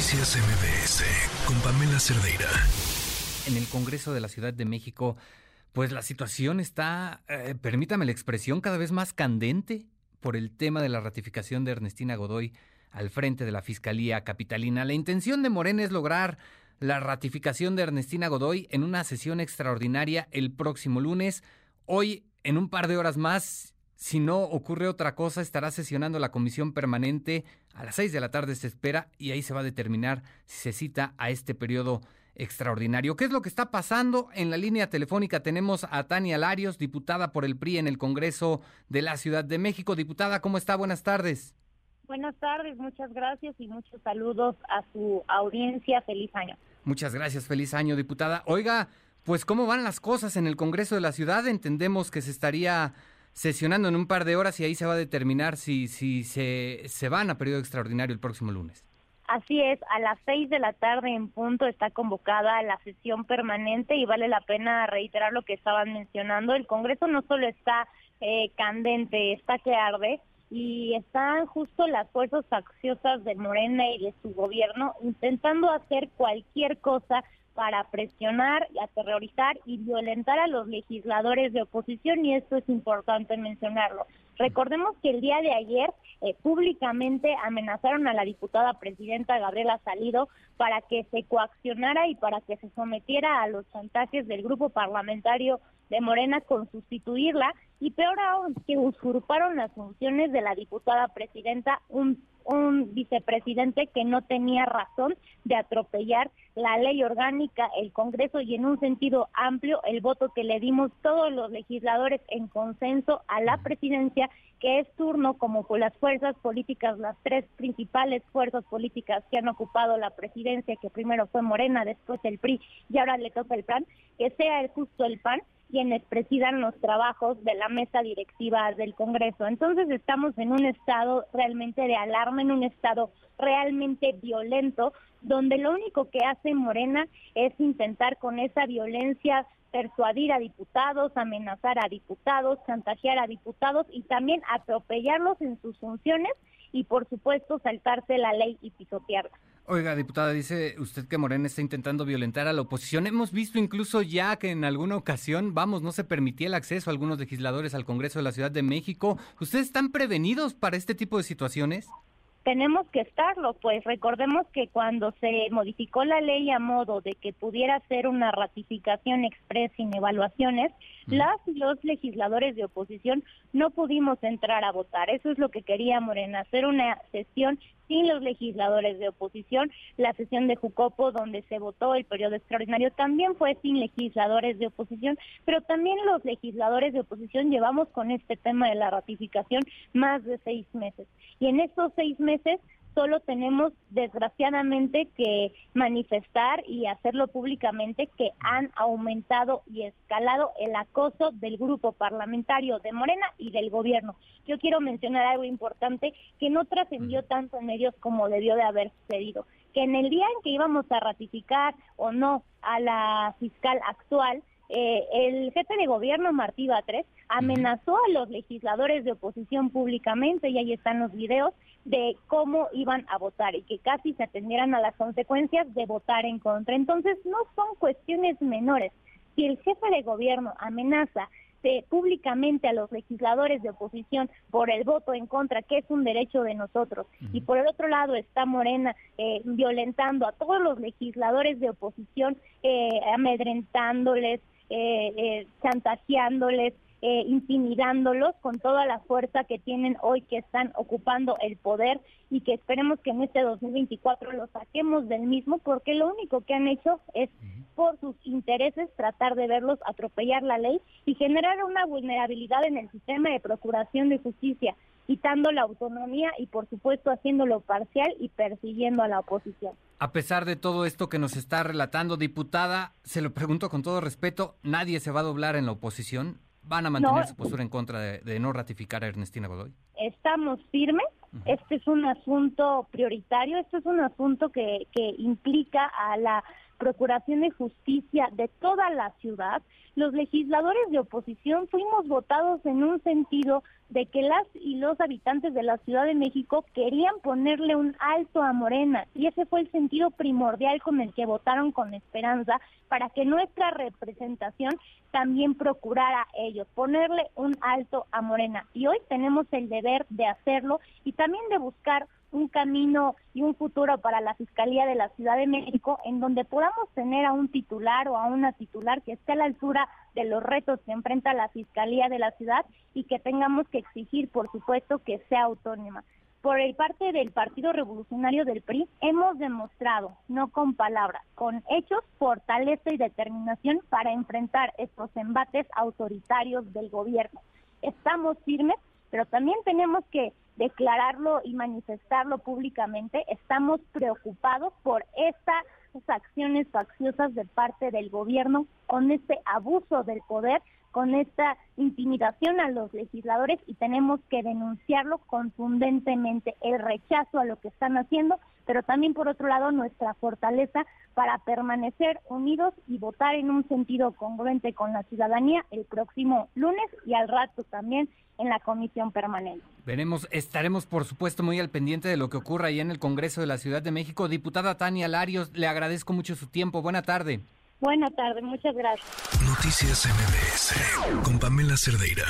Noticias MBS con Pamela Cerdeira. En el Congreso de la Ciudad de México, pues la situación está, eh, permítame la expresión, cada vez más candente por el tema de la ratificación de Ernestina Godoy al frente de la Fiscalía Capitalina. La intención de Morena es lograr la ratificación de Ernestina Godoy en una sesión extraordinaria el próximo lunes. Hoy, en un par de horas más, si no ocurre otra cosa, estará sesionando la comisión permanente. A las seis de la tarde se espera y ahí se va a determinar si se cita a este periodo extraordinario. ¿Qué es lo que está pasando? En la línea telefónica tenemos a Tania Larios, diputada por el PRI en el Congreso de la Ciudad de México. Diputada, ¿cómo está? Buenas tardes. Buenas tardes, muchas gracias y muchos saludos a su audiencia. Feliz año. Muchas gracias, feliz año, diputada. Oiga, pues ¿cómo van las cosas en el Congreso de la Ciudad? Entendemos que se estaría sesionando en un par de horas y ahí se va a determinar si, si se, se van a periodo extraordinario el próximo lunes. Así es, a las seis de la tarde en punto está convocada la sesión permanente y vale la pena reiterar lo que estaban mencionando. El Congreso no solo está eh, candente, está que arde y están justo las fuerzas facciosas de Morena y de su gobierno intentando hacer cualquier cosa para presionar, aterrorizar y violentar a los legisladores de oposición y esto es importante mencionarlo. Recordemos que el día de ayer eh, públicamente amenazaron a la diputada presidenta Gabriela Salido para que se coaccionara y para que se sometiera a los chantajes del grupo parlamentario de Morena con sustituirla y peor aún que usurparon las funciones de la diputada presidenta, un un vicepresidente que no tenía razón de atropellar la ley orgánica, el Congreso y en un sentido amplio el voto que le dimos todos los legisladores en consenso a la presidencia, que es turno como por las fuerzas políticas, las tres principales fuerzas políticas que han ocupado la presidencia, que primero fue Morena, después el PRI y ahora le toca el PAN, que sea justo el PAN quienes presidan los trabajos de la mesa directiva del Congreso. Entonces estamos en un estado realmente de alarma, en un estado realmente violento, donde lo único que hace Morena es intentar con esa violencia persuadir a diputados, amenazar a diputados, chantajear a diputados y también atropellarlos en sus funciones y por supuesto saltarse la ley y pisotearla. Oiga, diputada, dice usted que Morena está intentando violentar a la oposición. Hemos visto incluso ya que en alguna ocasión, vamos, no se permitía el acceso a algunos legisladores al Congreso de la Ciudad de México. ¿Ustedes están prevenidos para este tipo de situaciones? Tenemos que estarlo, pues recordemos que cuando se modificó la ley a modo de que pudiera ser una ratificación express sin evaluaciones, las y los legisladores de oposición no pudimos entrar a votar. Eso es lo que quería Morena, hacer una sesión sin los legisladores de oposición. La sesión de Jucopo, donde se votó el periodo extraordinario, también fue sin legisladores de oposición, pero también los legisladores de oposición llevamos con este tema de la ratificación más de seis meses. Y en estos seis meses solo tenemos desgraciadamente que manifestar y hacerlo públicamente que han aumentado y escalado el acoso del grupo parlamentario de Morena y del gobierno. Yo quiero mencionar algo importante que no trascendió tanto en medios como debió de haber sucedido, que en el día en que íbamos a ratificar o no a la fiscal actual, eh, el jefe de gobierno, Martí Batres, amenazó a los legisladores de oposición públicamente, y ahí están los videos, de cómo iban a votar y que casi se atendieran a las consecuencias de votar en contra. Entonces, no son cuestiones menores. Si el jefe de gobierno amenaza públicamente a los legisladores de oposición por el voto en contra, que es un derecho de nosotros, y por el otro lado está Morena eh, violentando a todos los legisladores de oposición, eh, amedrentándoles, eh, eh, chantajeándoles, eh, intimidándolos con toda la fuerza que tienen hoy que están ocupando el poder y que esperemos que en este 2024 lo saquemos del mismo porque lo único que han hecho es por sus intereses tratar de verlos atropellar la ley y generar una vulnerabilidad en el sistema de procuración de justicia quitando la autonomía y por supuesto haciéndolo parcial y persiguiendo a la oposición. A pesar de todo esto que nos está relatando, diputada, se lo pregunto con todo respeto, ¿nadie se va a doblar en la oposición? ¿Van a mantener su postura en contra de, no ratificar a Ernestina Godoy? Estamos firmes. Este es un asunto prioritario. Este es un asunto que, que implica a la procuración de justicia de toda la ciudad, los legisladores de oposición fuimos votados en un sentido de que las y los habitantes de la Ciudad de México querían ponerle un alto a Morena y ese fue el sentido primordial con el que votaron con esperanza para que nuestra representación también procurara ellos, ponerle un alto a Morena. Y hoy tenemos el deber de hacerlo y también de buscar un camino y un futuro para la Fiscalía de la Ciudad de México en donde podamos tener a un titular o a una titular que esté a la altura de los retos que enfrenta la Fiscalía de la Ciudad y que tengamos que exigir, por supuesto, que sea autónoma. Por el parte del Partido Revolucionario del PRI, hemos demostrado, no con palabras, con hechos, fortaleza y determinación para enfrentar estos embates autoritarios del gobierno. Estamos firmes, pero también tenemos que declararlo y manifestarlo públicamente. Estamos preocupados por estas acciones facciosas de parte del gobierno con este abuso del poder, con esta intimidación a los legisladores y tenemos que denunciarlo contundentemente, el rechazo a lo que están haciendo, pero también por otro lado nuestra fortaleza para permanecer unidos y votar en un sentido congruente con la ciudadanía el próximo lunes y al rato también en la comisión permanente. Veremos, estaremos por supuesto muy al pendiente de lo que ocurra ahí en el Congreso de la Ciudad de México. Diputada Tania Larios, le agradezco mucho su tiempo. Buena tarde. Buena tarde, muchas gracias. Noticias MBS con Pamela Cerdeira.